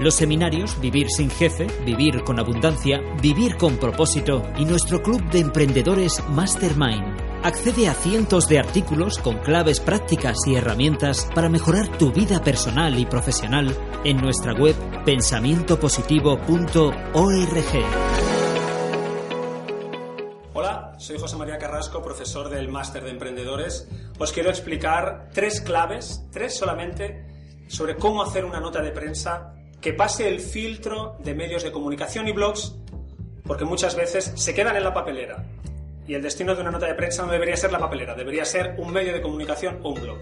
Los seminarios Vivir sin jefe, Vivir con abundancia, Vivir con propósito y nuestro club de emprendedores Mastermind. Accede a cientos de artículos con claves prácticas y herramientas para mejorar tu vida personal y profesional en nuestra web pensamientopositivo.org. Hola, soy José María Carrasco, profesor del Máster de Emprendedores. Os quiero explicar tres claves, tres solamente, sobre cómo hacer una nota de prensa que pase el filtro de medios de comunicación y blogs, porque muchas veces se quedan en la papelera y el destino de una nota de prensa no debería ser la papelera, debería ser un medio de comunicación o un blog.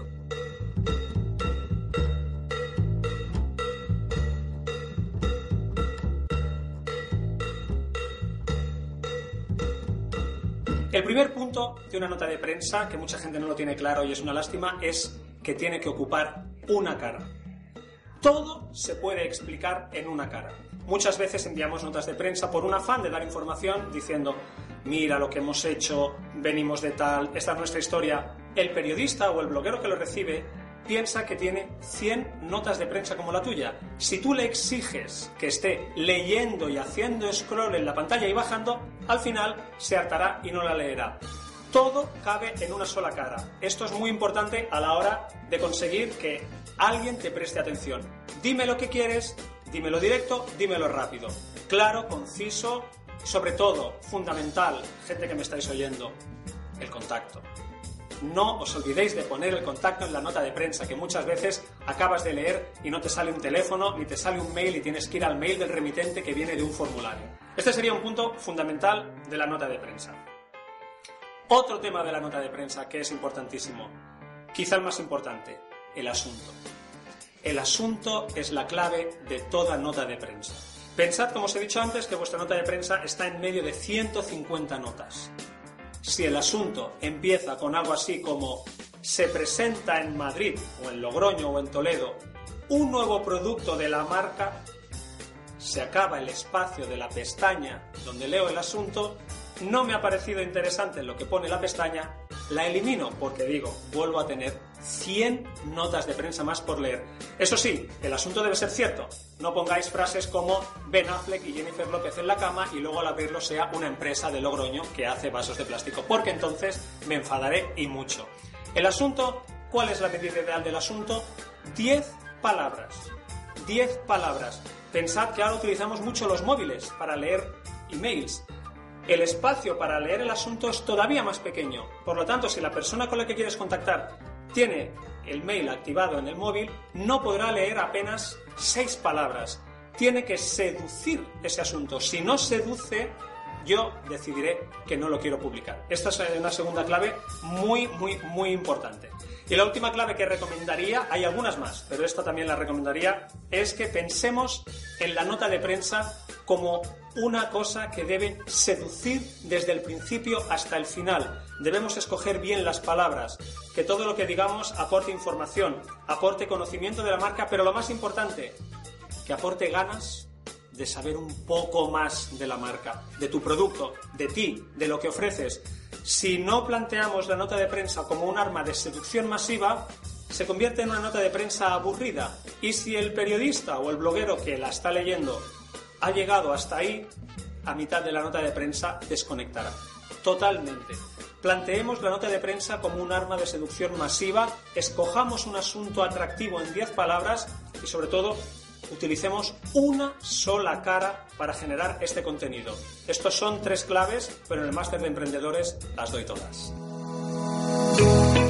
El primer punto de una nota de prensa, que mucha gente no lo tiene claro y es una lástima, es que tiene que ocupar una cara. Todo se puede explicar en una cara. Muchas veces enviamos notas de prensa por un afán de dar información diciendo, mira lo que hemos hecho, venimos de tal, esta es nuestra historia. El periodista o el bloguero que lo recibe piensa que tiene 100 notas de prensa como la tuya. Si tú le exiges que esté leyendo y haciendo scroll en la pantalla y bajando, al final se hartará y no la leerá. Todo cabe en una sola cara. Esto es muy importante a la hora de conseguir que alguien te preste atención. Dime lo que quieres, dímelo directo, dímelo rápido. Claro, conciso, sobre todo, fundamental, gente que me estáis oyendo, el contacto. No os olvidéis de poner el contacto en la nota de prensa, que muchas veces acabas de leer y no te sale un teléfono ni te sale un mail y tienes que ir al mail del remitente que viene de un formulario. Este sería un punto fundamental de la nota de prensa. Otro tema de la nota de prensa que es importantísimo, quizá el más importante, el asunto. El asunto es la clave de toda nota de prensa. Pensad, como os he dicho antes, que vuestra nota de prensa está en medio de 150 notas. Si el asunto empieza con algo así como se presenta en Madrid o en Logroño o en Toledo un nuevo producto de la marca, se acaba el espacio de la pestaña donde leo el asunto, no me ha parecido interesante lo que pone la pestaña, la elimino porque digo, vuelvo a tener 100 notas de prensa más por leer. Eso sí, el asunto debe ser cierto. No pongáis frases como Ben Affleck y Jennifer López en la cama y luego al abrirlo sea una empresa de Logroño que hace vasos de plástico, porque entonces me enfadaré y mucho. El asunto, ¿cuál es la medida ideal del asunto? 10 palabras. 10 palabras. Pensad que ahora utilizamos mucho los móviles para leer emails el espacio para leer el asunto es todavía más pequeño. Por lo tanto, si la persona con la que quieres contactar tiene el mail activado en el móvil, no podrá leer apenas seis palabras. Tiene que seducir ese asunto. Si no seduce, yo decidiré que no lo quiero publicar. Esta es una segunda clave muy, muy, muy importante. Y la última clave que recomendaría, hay algunas más, pero esta también la recomendaría, es que pensemos en la nota de prensa como una cosa que debe seducir desde el principio hasta el final. Debemos escoger bien las palabras, que todo lo que digamos aporte información, aporte conocimiento de la marca, pero lo más importante, que aporte ganas de saber un poco más de la marca, de tu producto, de ti, de lo que ofreces. Si no planteamos la nota de prensa como un arma de seducción masiva, se convierte en una nota de prensa aburrida. Y si el periodista o el bloguero que la está leyendo ha llegado hasta ahí, a mitad de la nota de prensa desconectará. Totalmente. Planteemos la nota de prensa como un arma de seducción masiva, escojamos un asunto atractivo en 10 palabras y sobre todo utilicemos una sola cara para generar este contenido. Estos son tres claves, pero en el máster de emprendedores las doy todas.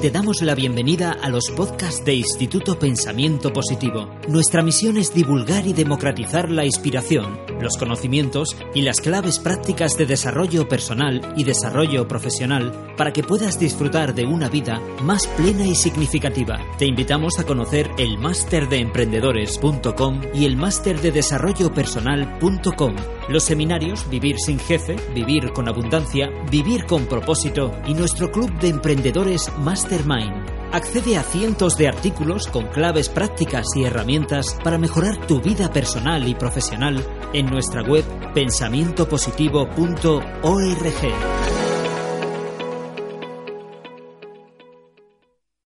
Te damos la bienvenida a los podcasts de Instituto Pensamiento Positivo. Nuestra misión es divulgar y democratizar la inspiración, los conocimientos y las claves prácticas de desarrollo personal y desarrollo profesional para que puedas disfrutar de una vida más plena y significativa. Te invitamos a conocer el máster de emprendedores.com y el máster de desarrollo personal.com los seminarios Vivir sin jefe, Vivir con abundancia, Vivir con propósito y nuestro club de emprendedores Mastermind. Accede a cientos de artículos con claves prácticas y herramientas para mejorar tu vida personal y profesional en nuestra web pensamientopositivo.org.